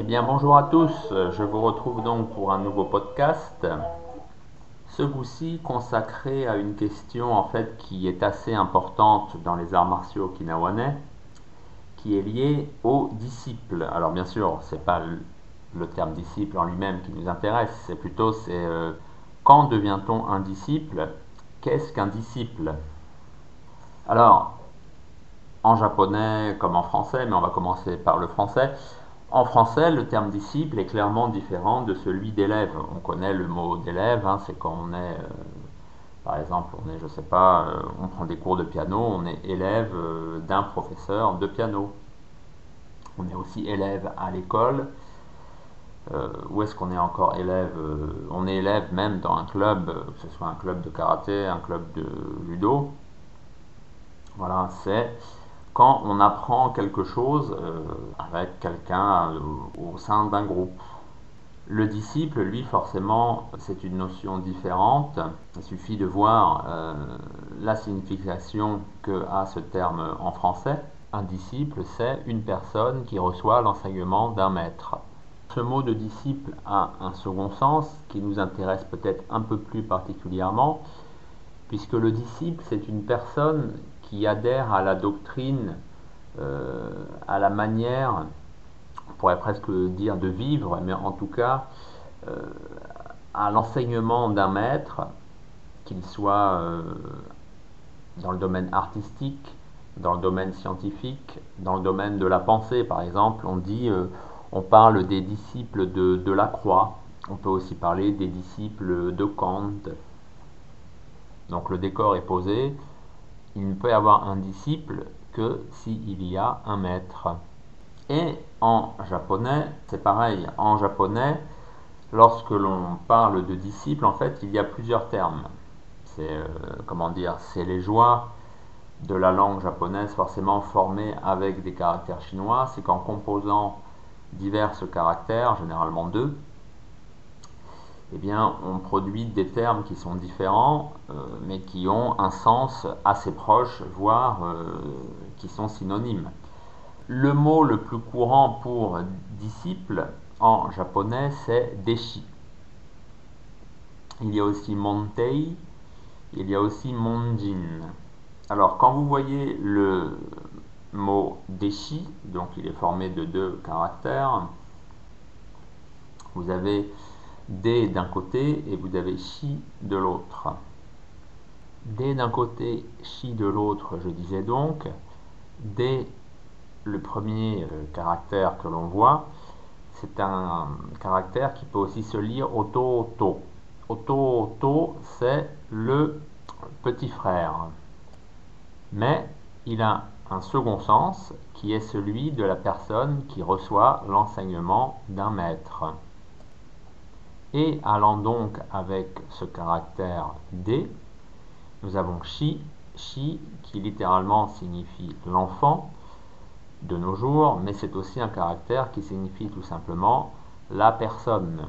Eh bien bonjour à tous, je vous retrouve donc pour un nouveau podcast. Ce coup-ci consacré à une question en fait qui est assez importante dans les arts martiaux okinawanais, qui est liée aux disciples. Alors bien sûr, c'est pas le, terme disciple en lui-même qui nous intéresse, c'est plutôt c'est euh, quand devient-on un disciple? Qu'est-ce qu'un disciple? Alors, en japonais comme en français, mais on va commencer par le français. En français, le terme disciple est clairement différent de celui d'élève. On connaît le mot d'élève, hein, c'est quand on est, euh, par exemple, on est, je sais pas, euh, on prend des cours de piano, on est élève euh, d'un professeur de piano. On est aussi élève à l'école. où est-ce qu'on est encore élève On est élève même dans un club, que ce soit un club de karaté, un club de judo. Voilà, c'est quand on apprend quelque chose euh, avec quelqu'un euh, au sein d'un groupe. Le disciple, lui, forcément, c'est une notion différente. Il suffit de voir euh, la signification que a ce terme en français. Un disciple, c'est une personne qui reçoit l'enseignement d'un maître. Ce mot de disciple a un second sens qui nous intéresse peut-être un peu plus particulièrement, puisque le disciple, c'est une personne qui adhèrent à la doctrine, euh, à la manière, on pourrait presque dire de vivre, mais en tout cas euh, à l'enseignement d'un maître, qu'il soit euh, dans le domaine artistique, dans le domaine scientifique, dans le domaine de la pensée, par exemple, on dit, on parle des disciples de, de la croix, on peut aussi parler des disciples de Kant. Donc le décor est posé, il ne peut y avoir un disciple que s'il y a un maître. Et en japonais, c'est pareil. En japonais, lorsque l'on parle de disciple, en fait, il y a plusieurs termes. C'est euh, comment dire, c'est les joies de la langue japonaise forcément formées avec des caractères chinois. C'est qu'en composant divers caractères, généralement deux, eh bien, on produit des termes qui sont différents, euh, mais qui ont un sens assez proche, voire euh, qui sont synonymes. Le mot le plus courant pour disciple en japonais, c'est deshi. Il y a aussi montei, il y a aussi monjin. Alors, quand vous voyez le mot deshi, donc il est formé de deux caractères, vous avez D d'un côté et vous avez Chi de l'autre. D d'un côté, Chi de l'autre, je disais donc. D, le premier euh, caractère que l'on voit, c'est un caractère qui peut aussi se lire auto-auto. Auto-auto, c'est le petit frère. Mais il a un second sens qui est celui de la personne qui reçoit l'enseignement d'un maître. Et allant donc avec ce caractère D, nous avons Shi, Shi qui littéralement signifie l'enfant de nos jours, mais c'est aussi un caractère qui signifie tout simplement la personne.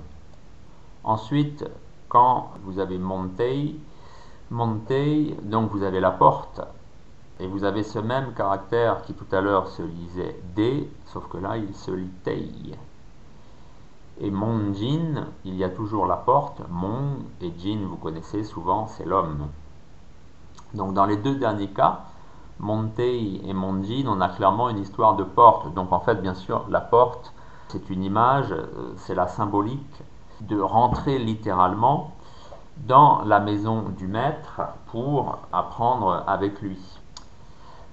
Ensuite, quand vous avez Montei, Montei, donc vous avez la porte, et vous avez ce même caractère qui tout à l'heure se lisait D, sauf que là il se lit. Et Monjin, il y a toujours la porte. Mon et Jin, vous connaissez souvent, c'est l'homme. Donc dans les deux derniers cas, Montei et Monjin, on a clairement une histoire de porte. Donc en fait, bien sûr, la porte, c'est une image, euh, c'est la symbolique de rentrer littéralement dans la maison du maître pour apprendre avec lui.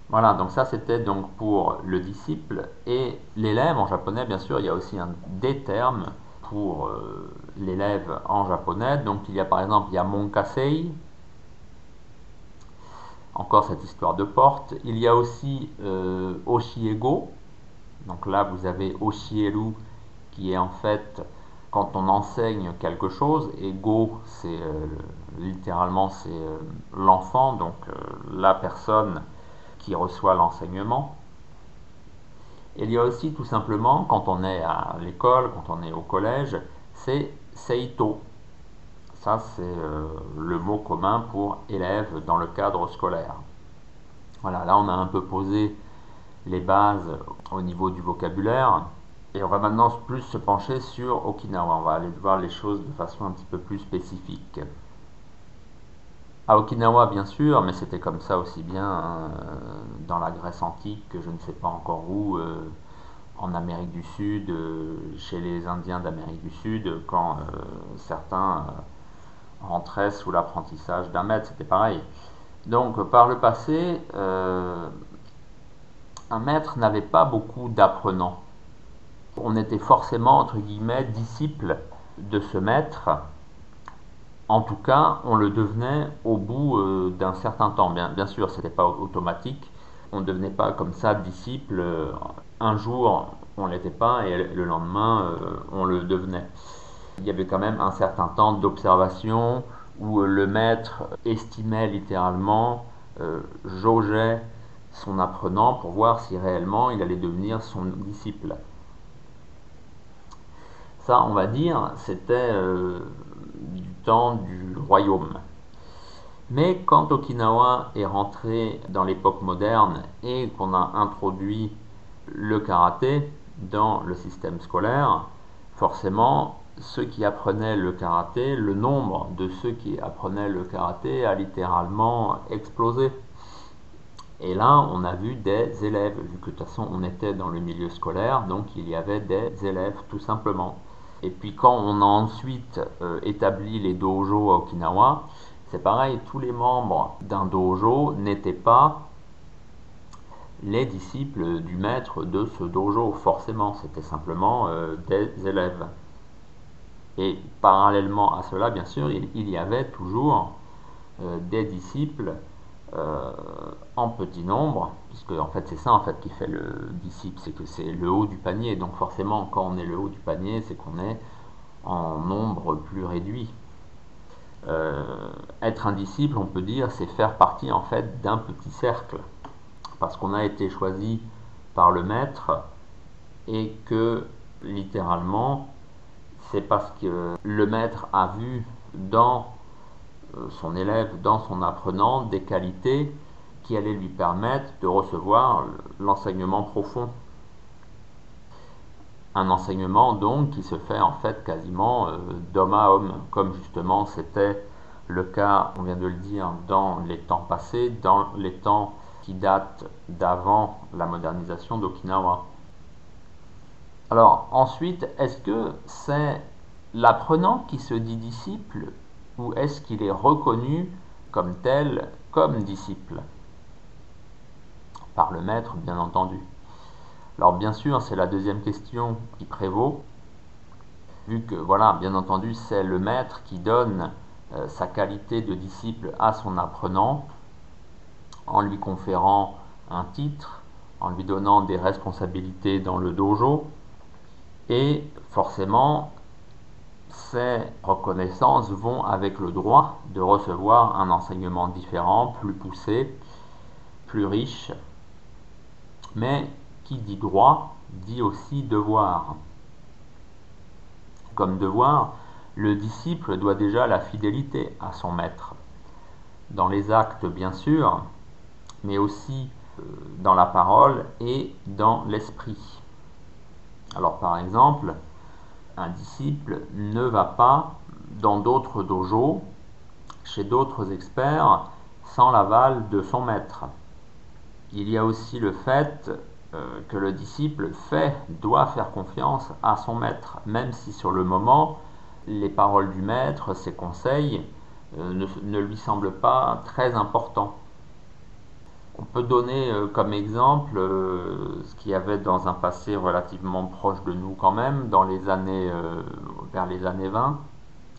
Voilà, donc ça c'était donc pour le disciple et l'élève en japonais, bien sûr, il y a aussi un des termes pour euh, l'élève en japonais. Donc il y a par exemple, il y a Monkasei, encore cette histoire de porte. Il y a aussi euh, Oshiego, donc là vous avez Oshieru qui est en fait quand on enseigne quelque chose, et Go c'est euh, littéralement c'est l'enfant, donc la personne reçoit l'enseignement. Il y a aussi tout simplement, quand on est à l'école, quand on est au collège, c'est Seito. Ça, c'est euh, le mot commun pour élève dans le cadre scolaire. Voilà, là on a un peu posé les bases au niveau du vocabulaire. Et on va maintenant plus se pencher sur Okinawa. On va aller voir les choses de façon un petit peu plus spécifique. À Okinawa, bien sûr, mais c'était comme ça aussi bien euh, dans la Grèce antique, que je ne sais pas encore où, euh, en Amérique du Sud, euh, chez les Indiens d'Amérique du Sud, quand certains rentraient sous l'apprentissage d'un maître, c'était pareil. Donc, par le passé, un maître n'avait pas beaucoup d'apprenants. On était forcément, entre guillemets, disciple de ce maître en tout cas, on le devenait au bout euh, d'un certain temps. Bien, sûr, ce n'était pas automatique. On ne devenait pas comme ça disciple. Euh, un jour, on ne l'était pas et le lendemain, euh, on le devenait. Il y avait quand même un certain temps d'observation où le maître estimait littéralement, jaugeait son apprenant pour voir si réellement il allait devenir son disciple. Ça, on va dire, c'était du royaume. Mais quand Okinawa est rentré dans l'époque moderne et qu'on a introduit le karaté dans le système scolaire, forcément, ceux qui apprenaient le karaté, le nombre de ceux qui apprenaient le karaté a littéralement explosé. Et là, on a vu des élèves, vu que de toute façon on était dans le milieu scolaire, donc il y avait des élèves tout simplement. Et puis quand on a ensuite euh, établi les dojos à Okinawa, c'est pareil, tous les membres d'un dojo n'étaient pas les disciples du maître de ce dojo, forcément, c'était simplement euh, des élèves. Et parallèlement à cela, bien sûr, il, y avait toujours euh, des disciples en petit nombre, puisque en fait c'est ça en fait qui fait le disciple, c'est que c'est le haut du panier. Donc forcément, quand on est le haut du panier, c'est qu'on est en nombre plus réduit. Euh, être un disciple, on peut dire, c'est faire partie en fait d'un petit cercle, parce qu'on a été choisi par le maître et que littéralement, c'est parce que le maître a vu dans euh, son élève, dans son apprenant, des qualités qui allait lui permettre de recevoir l'enseignement profond. Un enseignement donc qui se fait en fait quasiment euh, d'homme à homme, comme justement c'était le cas, on vient de le dire, dans les temps passés, dans les temps qui datent d'avant la modernisation d'Okinawa. Alors ensuite, est-ce que c'est l'apprenant qui se dit disciple ou est-ce qu'il est reconnu comme tel, comme disciple? Par le maître, bien entendu. Alors bien sûr, c'est la deuxième question qui prévaut, vu que, voilà, bien entendu, c'est le maître qui donne euh, sa qualité de disciple à son apprenant, en lui conférant un titre, en lui donnant des responsabilités dans le dojo, et forcément, ces reconnaissances vont avec le droit de recevoir un enseignement différent, plus poussé, plus riche, mais qui dit droit dit aussi devoir. Comme devoir, le disciple doit déjà la fidélité à son maître, dans les actes bien sûr, mais aussi euh, dans la parole et dans l'esprit. Alors par exemple, un disciple ne va pas dans d'autres dojos, chez d'autres experts, sans l'aval de son maître il y a aussi le fait euh, que le disciple fait, doit faire confiance à son maître, même si sur le moment, les paroles du maître, ses conseils, euh, ne, lui semblent pas très importants. On peut donner euh, comme exemple ce qu'il y avait dans un passé relativement proche de nous quand même, dans les années, vers les années 20,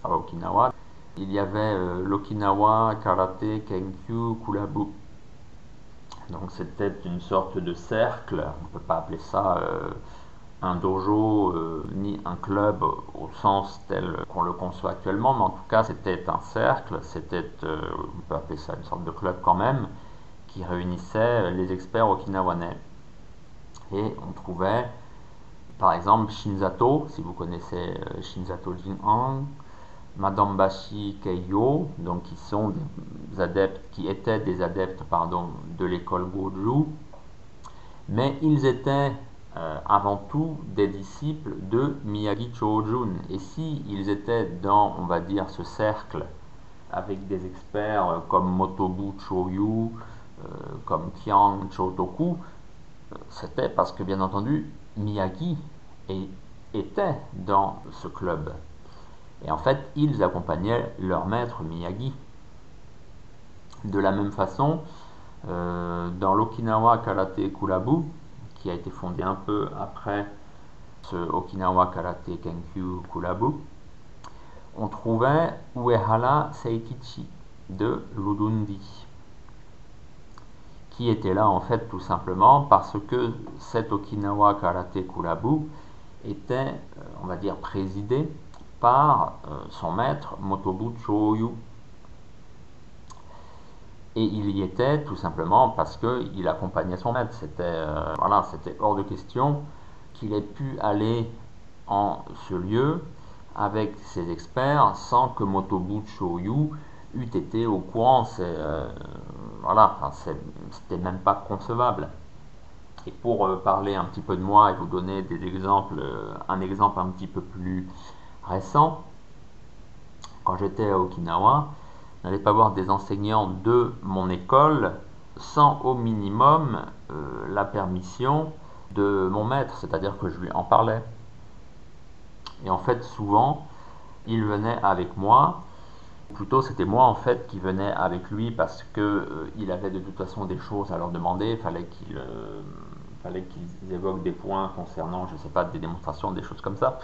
à Okinawa. Il y avait l'Okinawa Karate Kenkyu Kulabu donc c'était une sorte de cercle, on ne peut pas appeler ça euh, un dojo euh, ni un club au sens tel qu'on le conçoit actuellement, mais en tout cas c'était un cercle, c'était, euh, on peut appeler ça une sorte de club quand même, qui réunissait les experts okinawanais. Et on trouvait par exemple Shinzato, si vous connaissez Shinzato Jin'an, Madame Bashi Keiyo, donc qui sont des adeptes, qui étaient des adeptes pardon, de l'école Goju, mais ils étaient euh, avant tout des disciples de Miyagi Chojun. Et si ils étaient dans, on va dire, ce cercle avec des experts comme Motobu Choyu, comme Kiang Chotoku, c'était parce que bien entendu Miyagi était dans ce club. Et en fait, ils accompagnaient leur maître Miyagi. De la même façon, euh, dans l'Okinawa Karate Kulabu, qui a été fondé un peu après ce Okinawa Karate Kenkyu Kulabu, on trouvait Uehara Seikichi de Ludundi, qui était là en fait tout simplement parce que cet Okinawa Karate Kulabu était, euh, on va dire, présidé par euh, son maître Motobu Choyu. Et il y était tout simplement parce qu'il accompagnait son maître. C'était euh, voilà, c'était hors de question qu'il ait pu aller en ce lieu avec ses experts sans que Motobu Choyu eût été au courant. C'est euh, voilà, c'était même pas concevable. Et pour parler un petit peu de moi et vous donner des exemples, un exemple un petit peu plus récent, quand j'étais à Okinawa, n'allais pas voir des enseignants de mon école sans au minimum euh, la permission de mon maître, c'est-à-dire que je lui en parlais. Et en fait, souvent, il venait avec moi, plutôt c'était moi en fait qui venais avec lui parce que euh, il avait de toute façon des choses à leur demander, fallait qu'il euh, fallait qu'ils évoquent des points concernant, je sais pas, des démonstrations, des choses comme ça.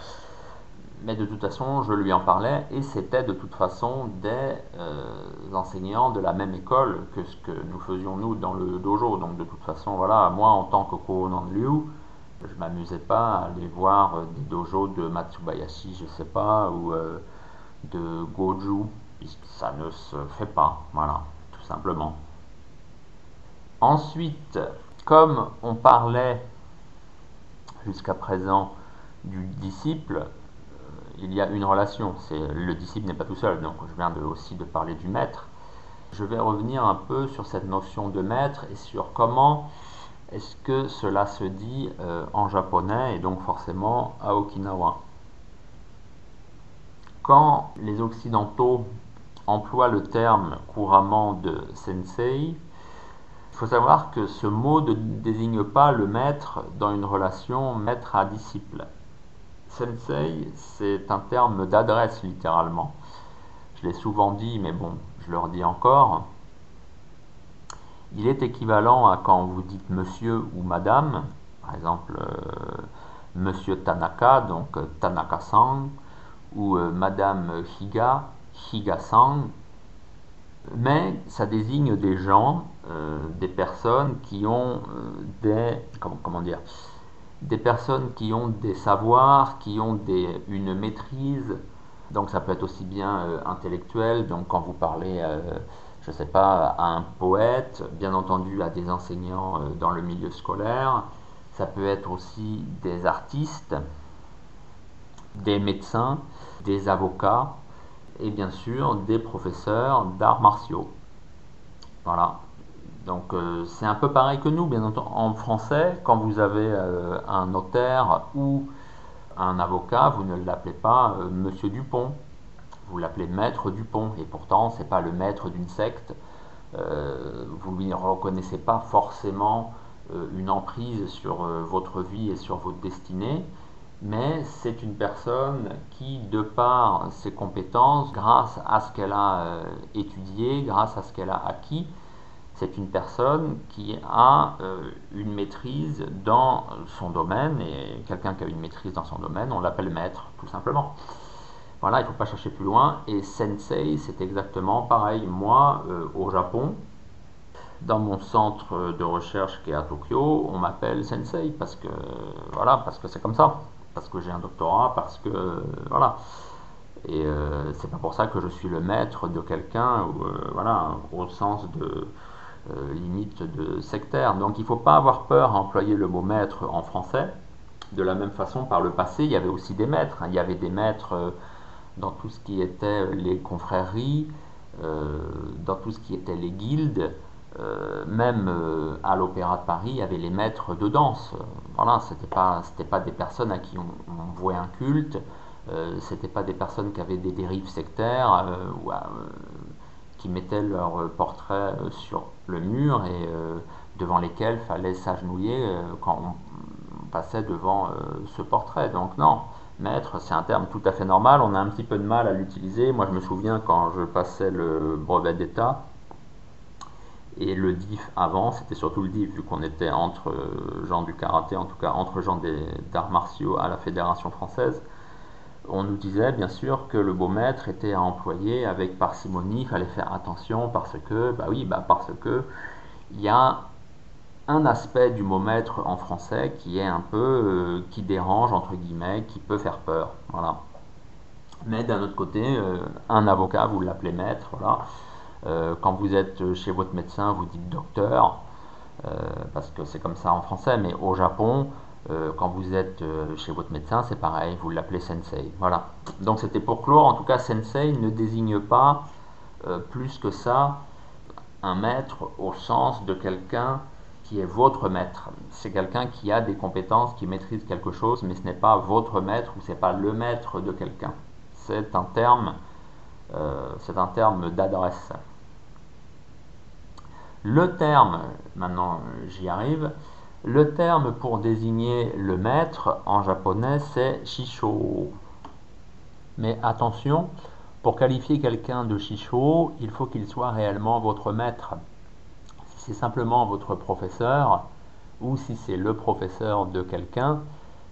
Mais de toute façon, je lui en parlais et c'était de toute façon des euh, enseignants de la même école que ce que nous faisions nous dans le dojo. Donc de toute façon, voilà, moi en tant que Kohonan Liu, je m'amusais pas à aller voir des dojos de Matsubayashi, je sais pas, ou de Goju, ça ne se fait pas, voilà, tout simplement. Ensuite, comme on parlait jusqu'à présent du disciple, il y a une relation. C'est le disciple n'est pas tout seul. Donc je viens aussi de parler du maître. Je vais revenir un peu sur cette notion de maître et sur comment est-ce que cela se dit euh, en japonais et donc forcément à Okinawa. Quand les occidentaux emploient le terme couramment de sensei, il faut savoir que ce mot ne désigne pas le maître dans une relation maître à disciple. Sensei, c'est un terme d'adresse littéralement. Je l'ai souvent dit, mais bon, je le redis encore. Il est équivalent à quand vous dites monsieur ou madame, par exemple euh, monsieur Tanaka, donc euh, Tanaka-san, ou euh, madame Higa, Higa-san. Mais ça désigne des gens, des personnes qui ont des. comment dire des personnes qui ont des savoirs, qui ont des, une maîtrise. Donc ça peut être aussi bien euh, intellectuel, donc quand vous parlez, euh, je ne sais pas, à un poète, bien entendu à des enseignants euh, dans le milieu scolaire, ça peut être aussi des artistes, des médecins, des avocats et bien sûr des professeurs d'arts martiaux. Voilà, donc euh, c'est un peu pareil que nous, bien entendu. En français, quand vous avez euh, un notaire ou un avocat, vous ne l'appelez pas euh, Monsieur Dupont, vous l'appelez Maître Dupont. Et pourtant, ce n'est pas le maître d'une secte. vous ne lui reconnaissez pas forcément une emprise sur votre vie et sur votre destinée, mais c'est une personne qui, de par ses compétences, grâce à ce qu'elle a étudié, grâce à ce qu'elle a acquis, c'est une personne qui a euh, une maîtrise dans son domaine, et quelqu'un qui a une maîtrise dans son domaine, on l'appelle maître, tout simplement. Voilà, il ne faut pas chercher plus loin. Et sensei, c'est exactement pareil. Moi, euh, au Japon, dans mon centre de recherche qui est à Tokyo, on m'appelle sensei parce que voilà, parce que c'est comme ça, parce que j'ai un doctorat, parce que voilà. Et euh, c'est pas pour ça que je suis le maître de quelqu'un, voilà, au sens de euh, limite de sectaire. Donc il faut pas avoir peur à employer le mot maître en français. De la même façon, par le passé, il y avait aussi des maîtres. Hein. Il y avait des maîtres euh, dans tout ce qui était les confréries, euh, dans tout ce qui était les guildes, euh, même euh, à l'Opéra de Paris, il y avait les maîtres de danse. Voilà, c'était pas, pas des personnes à qui on, on vouait un culte, euh, c'était pas des personnes qui avaient des dérives sectaires ou qui mettaient leur portrait sur le mur et devant lesquels fallait s'agenouiller quand on passait devant ce portrait. Donc non, maître, c'est un terme tout à fait normal. On a un petit peu de mal à l'utiliser. Moi, je me souviens quand je passais le brevet d'État et le DIF avant, c'était surtout le DIF, vu qu'on était entre euh, gens du karaté, en tout cas entre gens d'arts martiaux à la Fédération française. On nous disait bien sûr que le beau maître était à employer avec parcimonie, il fallait faire attention parce que, bah oui, bah parce que il y a un aspect du mot maître en français qui est un peu, euh, qui dérange entre guillemets, qui peut faire peur, voilà. Mais d'un autre côté, euh, un avocat, vous l'appelez maître, voilà. Euh, quand vous êtes chez votre médecin, vous dites docteur, euh, parce que c'est comme ça en français, mais au Japon, euh, quand vous êtes chez votre médecin, c'est pareil, vous l'appelez sensei. Voilà. Donc c'était pour clore, en tout cas, sensei ne désigne pas plus que ça un maître au sens de quelqu'un qui est votre maître. C'est quelqu'un qui a des compétences, qui maîtrise quelque chose, mais ce n'est pas votre maître ou ce n'est pas le maître de quelqu'un. C'est un terme, c'est un terme d'adresse. Le terme, maintenant j'y arrive, le terme pour désigner le maître en japonais c'est shisho. Mais attention, pour qualifier quelqu'un de shisho, il faut qu'il soit réellement votre maître. Si c'est simplement votre professeur, ou si c'est le professeur de quelqu'un,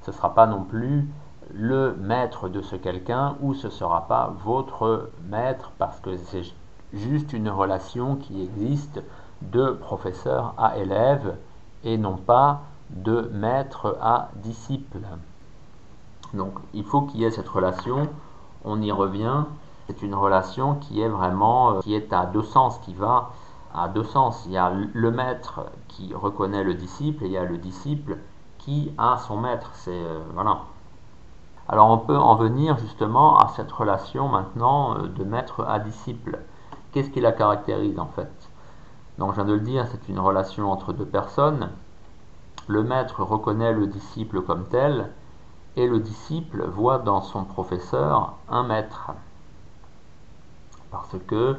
ce ne sera pas non plus le maître de ce quelqu'un, ou ce ne sera pas votre maître, parce que c'est juste une relation qui existe de professeur à élève et non pas de maître à disciple. Donc il faut qu'il y ait cette relation, on y revient, c'est une relation qui est vraiment, euh, qui est à deux sens, qui va à deux sens. Il y a le maître qui reconnaît le disciple et il y a le disciple qui a son maître. C'est euh. Alors on peut en venir justement à cette relation maintenant euh, de maître à disciple. Qu'est-ce qui la caractérise en fait? Donc je viens de le dire, c'est une relation entre deux personnes. Le maître reconnaît le disciple comme tel et le disciple voit dans son professeur un maître. Parce que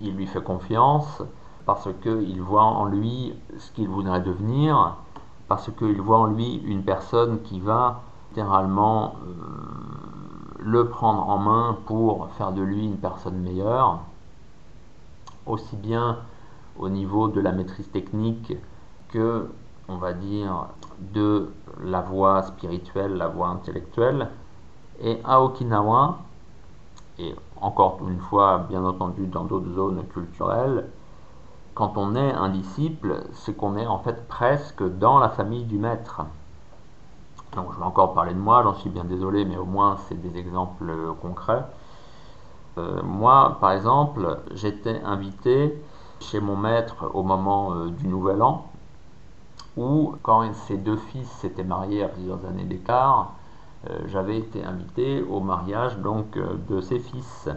il lui fait confiance, parce qu'il voit en lui ce qu'il voudrait devenir, parce qu'il voit en lui une personne qui va littéralement euh, le prendre en main pour faire de lui une personne meilleure, aussi bien au niveau de la maîtrise technique que, on va dire, de la voie spirituelle, la voie intellectuelle. Et à Okinawa, et encore une fois, bien entendu, dans d'autres zones culturelles, quand on est un disciple, c'est qu'on est en fait presque dans la famille du maître. Donc je vais encore parler de moi, j'en suis bien désolé, mais au moins c'est des exemples concrets. Euh, moi, par exemple, j'étais invité chez mon maître au moment euh, du Nouvel An, où quand ses deux fils s'étaient mariés à plusieurs années d'écart, euh, j'avais été invité au mariage donc euh, de ses fils.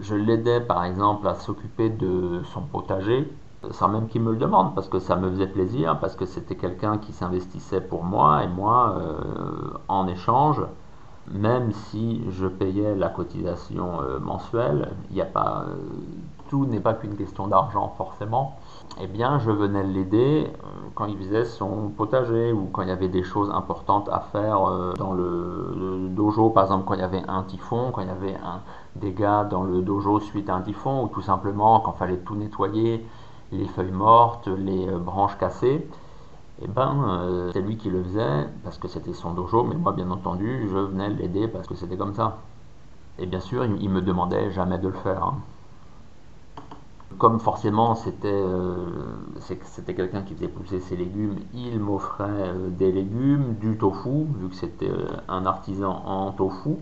Je l'aidais par exemple à s'occuper de son potager, sans même qu'il me le demande, parce que ça me faisait plaisir, parce que c'était quelqu'un qui s'investissait pour moi, et moi, en échange, même si je payais la cotisation euh, mensuelle, n'y a pas, euh, tout n'est pas qu'une question d'argent forcément. Eh bien, je venais l'aider euh, quand il faisait son potager ou quand il y avait des choses importantes à faire dans le, dojo, par exemple quand il y avait un typhon, quand il y avait un dégât dans le dojo suite à un typhon, ou tout simplement quand il fallait tout nettoyer, les feuilles mortes, les branches cassées eh ben euh, c'est lui qui le faisait parce que c'était son dojo, mais moi bien entendu je venais l'aider parce que c'était comme ça. Et bien sûr il, me demandait jamais de le faire. Hein. Comme forcément c'était euh, c'était quelqu'un qui faisait pousser ses légumes, il m'offrait euh, des légumes, du tofu, vu que c'était un artisan en tofu.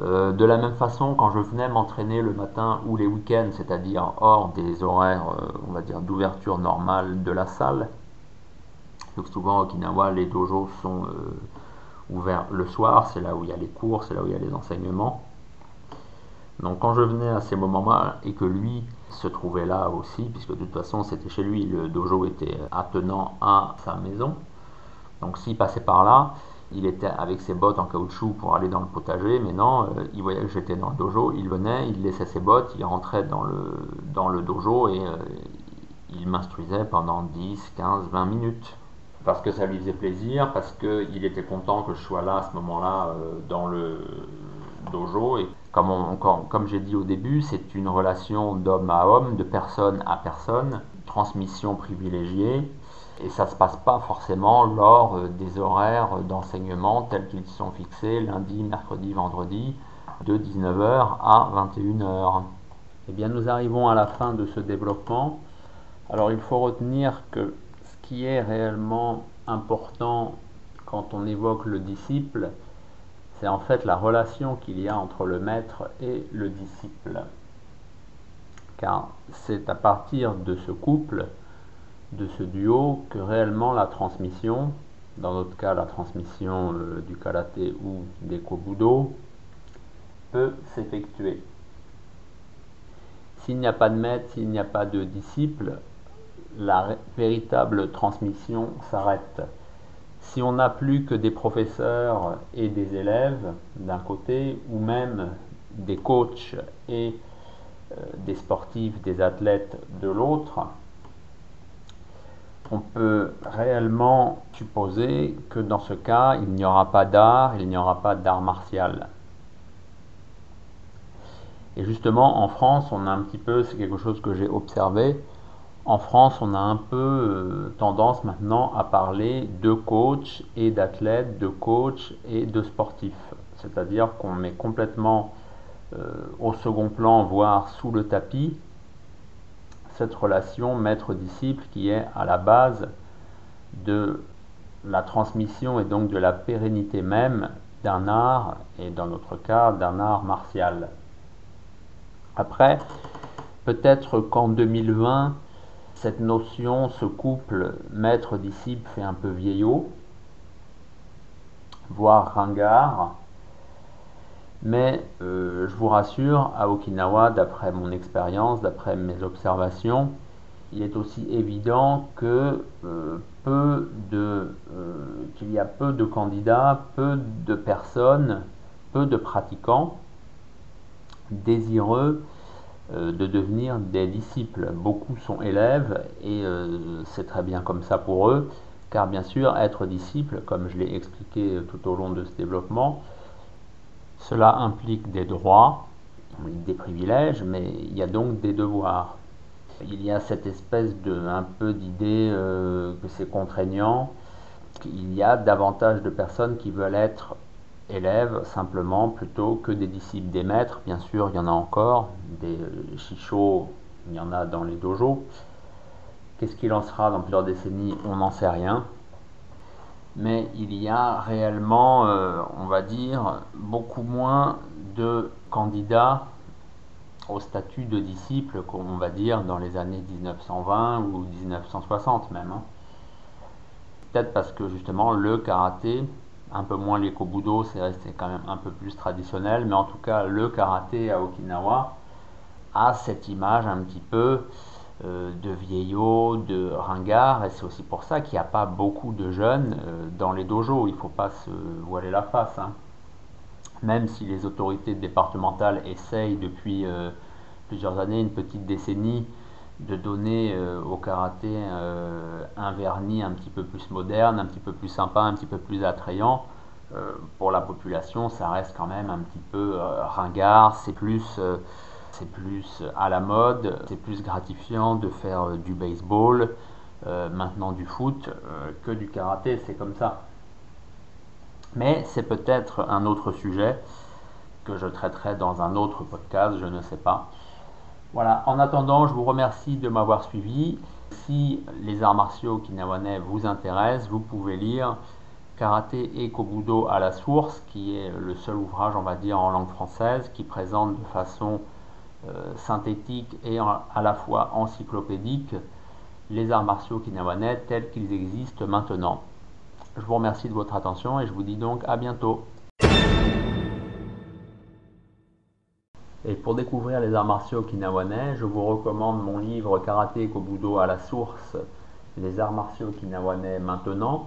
De la même façon, quand je venais m'entraîner le matin ou les week-ends, c'est-à-dire hors des horaires, on va dire, d'ouverture normale de la salle, donc souvent à Okinawa, les dojos sont euh, ouverts le soir, c'est là où il y a les cours, c'est là où il y a les enseignements. Donc quand je venais à ces moments-là et que lui se trouvait là aussi, puisque de toute façon c'était chez lui, le dojo était attenant à sa maison. Donc s'il passait par là, il était avec ses bottes en caoutchouc pour aller dans le potager, mais non, euh, il voyait que j'étais dans le dojo, il venait, il laissait ses bottes, il rentrait dans le, dans le dojo et euh, il m'instruisait pendant 10, 15, 20 minutes. Parce que ça lui faisait plaisir, parce qu'il était content que je sois là à ce moment-là euh, dans le dojo. Et comme, comme j'ai dit au début, c'est une relation d'homme à homme, de personne à personne, transmission privilégiée. Et ça ne se passe pas forcément lors euh, des horaires d'enseignement tels qu'ils sont fixés lundi, mercredi, vendredi, de 19h à 21h. Eh bien, nous arrivons à la fin de ce développement. Alors, il faut retenir que ce qui est réellement important quand on évoque le disciple, c'est en fait la relation qu'il y a entre le maître et le disciple. Car c'est à partir de ce couple de ce duo que réellement la transmission, dans notre cas la transmission euh, du karaté ou des kobudo, peut s'effectuer. S'il n'y a pas de maître, s'il n'y a pas de disciple, la véritable transmission s'arrête. Si on n'a plus que des professeurs et des élèves d'un côté, ou même des coachs et des sportifs, des athlètes de l'autre, on peut réellement supposer que dans ce cas, il n'y aura pas d'art, il n'y aura pas d'art martial. Et justement, en France, on a un petit peu, c'est quelque chose que j'ai observé, en France, on a un peu euh, tendance maintenant à parler de coach et d'athlètes, de coach et de sportifs. C'est-à-dire qu'on met complètement euh, au second plan, voire sous le tapis, cette relation maître-disciple qui est à la base de la transmission et donc de la pérennité même d'un art, et dans notre cas d'un art martial. Après, peut-être qu'en 2020, cette notion, ce couple maître-disciple fait un peu vieillot, voire ringard, mais euh, je vous rassure, à Okinawa, d'après mon expérience, d'après mes observations, il est aussi évident que euh, peu de, euh, qu'il y a peu de candidats, peu de personnes, peu de pratiquants désireux de devenir des disciples. Beaucoup sont élèves et c'est très bien comme ça pour eux, car bien sûr, être disciple, comme je l'ai expliqué tout au long de ce développement, cela implique des droits, des privilèges, mais il y a donc des devoirs. Il y a cette espèce de un peu d'idée euh, que c'est contraignant. Il y a davantage de personnes qui veulent être élèves simplement plutôt que des disciples des maîtres. Bien sûr, il y en a encore, des chichots, il y en a dans les dojos. Qu'est-ce qu'il en sera dans plusieurs décennies? On n'en sait rien mais il y a réellement, euh, on va dire, beaucoup moins de candidats au statut de disciple qu'on va dire dans les années 1920 ou 1960 même. Hein. Peut-être parce que justement le karaté, un peu moins les kobudo, c'est resté quand même un peu plus traditionnel, mais en tout cas le karaté à Okinawa a cette image un petit peu de vieillots, de ringards, et c'est aussi pour ça qu'il n'y a pas beaucoup de jeunes euh, dans les dojos, il ne faut pas se voiler la face. Hein. Même si les autorités départementales essayent depuis euh, plusieurs années, une petite décennie, de donner au karaté un vernis un petit peu plus moderne, un petit peu plus sympa, un petit peu plus attrayant, pour la population, ça reste quand même un petit peu ringard, c'est plus c'est plus à la mode, c'est plus gratifiant de faire euh, du baseball, euh, maintenant du foot, euh, que du karaté, c'est comme ça. Mais c'est peut-être un autre sujet que je traiterai dans un autre podcast, je ne sais pas. Voilà, en attendant, je vous remercie de m'avoir suivi. Si les arts martiaux kinawanais vous intéressent, vous pouvez lire Karaté et Kobudo à la source, qui est le seul ouvrage, on va dire, en langue française, qui présente de façon euh, synthétique et à la fois encyclopédique les arts martiaux kinawanais tels qu'ils existent maintenant. Je vous remercie de votre attention et je vous dis donc à bientôt. Et pour découvrir les arts martiaux okinawanais, je vous recommande mon livre Karaté Kobudo à la source, les arts martiaux okinawanais maintenant.